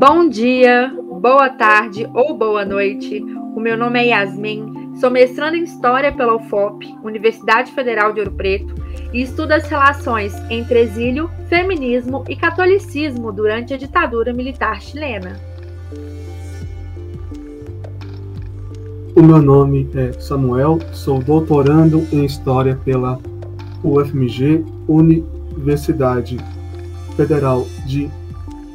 Bom dia, boa tarde ou boa noite. O meu nome é Yasmin, sou mestranda em História pela UFOP, Universidade Federal de Ouro Preto, e estudo as relações entre exílio, feminismo e catolicismo durante a ditadura militar chilena. O meu nome é Samuel, sou doutorando em História pela UFMG, Universidade Federal de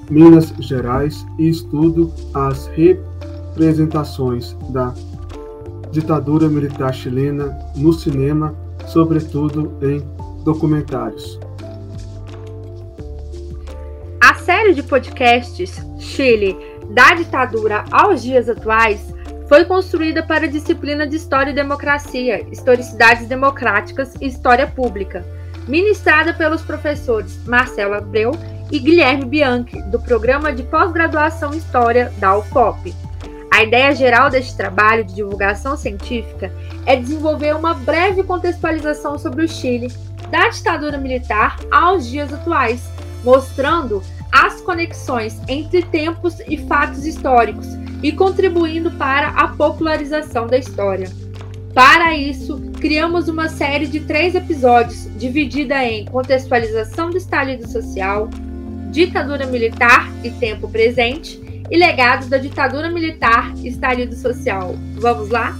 Minas Gerais e estudo as representações da ditadura militar chilena no cinema, sobretudo em documentários. A série de podcasts Chile, da ditadura aos dias atuais, foi construída para a disciplina de História e Democracia, Historicidades Democráticas e História Pública, ministrada pelos professores Marcelo Abreu e Guilherme Bianchi, do Programa de Pós-Graduação em História da UFOP. A ideia geral deste trabalho de divulgação científica é desenvolver uma breve contextualização sobre o Chile, da ditadura militar aos dias atuais, mostrando as conexões entre tempos e fatos históricos e contribuindo para a popularização da história. Para isso, criamos uma série de três episódios, dividida em contextualização do estalido social, ditadura militar e tempo presente, e legados da ditadura militar e estalido social. Vamos lá?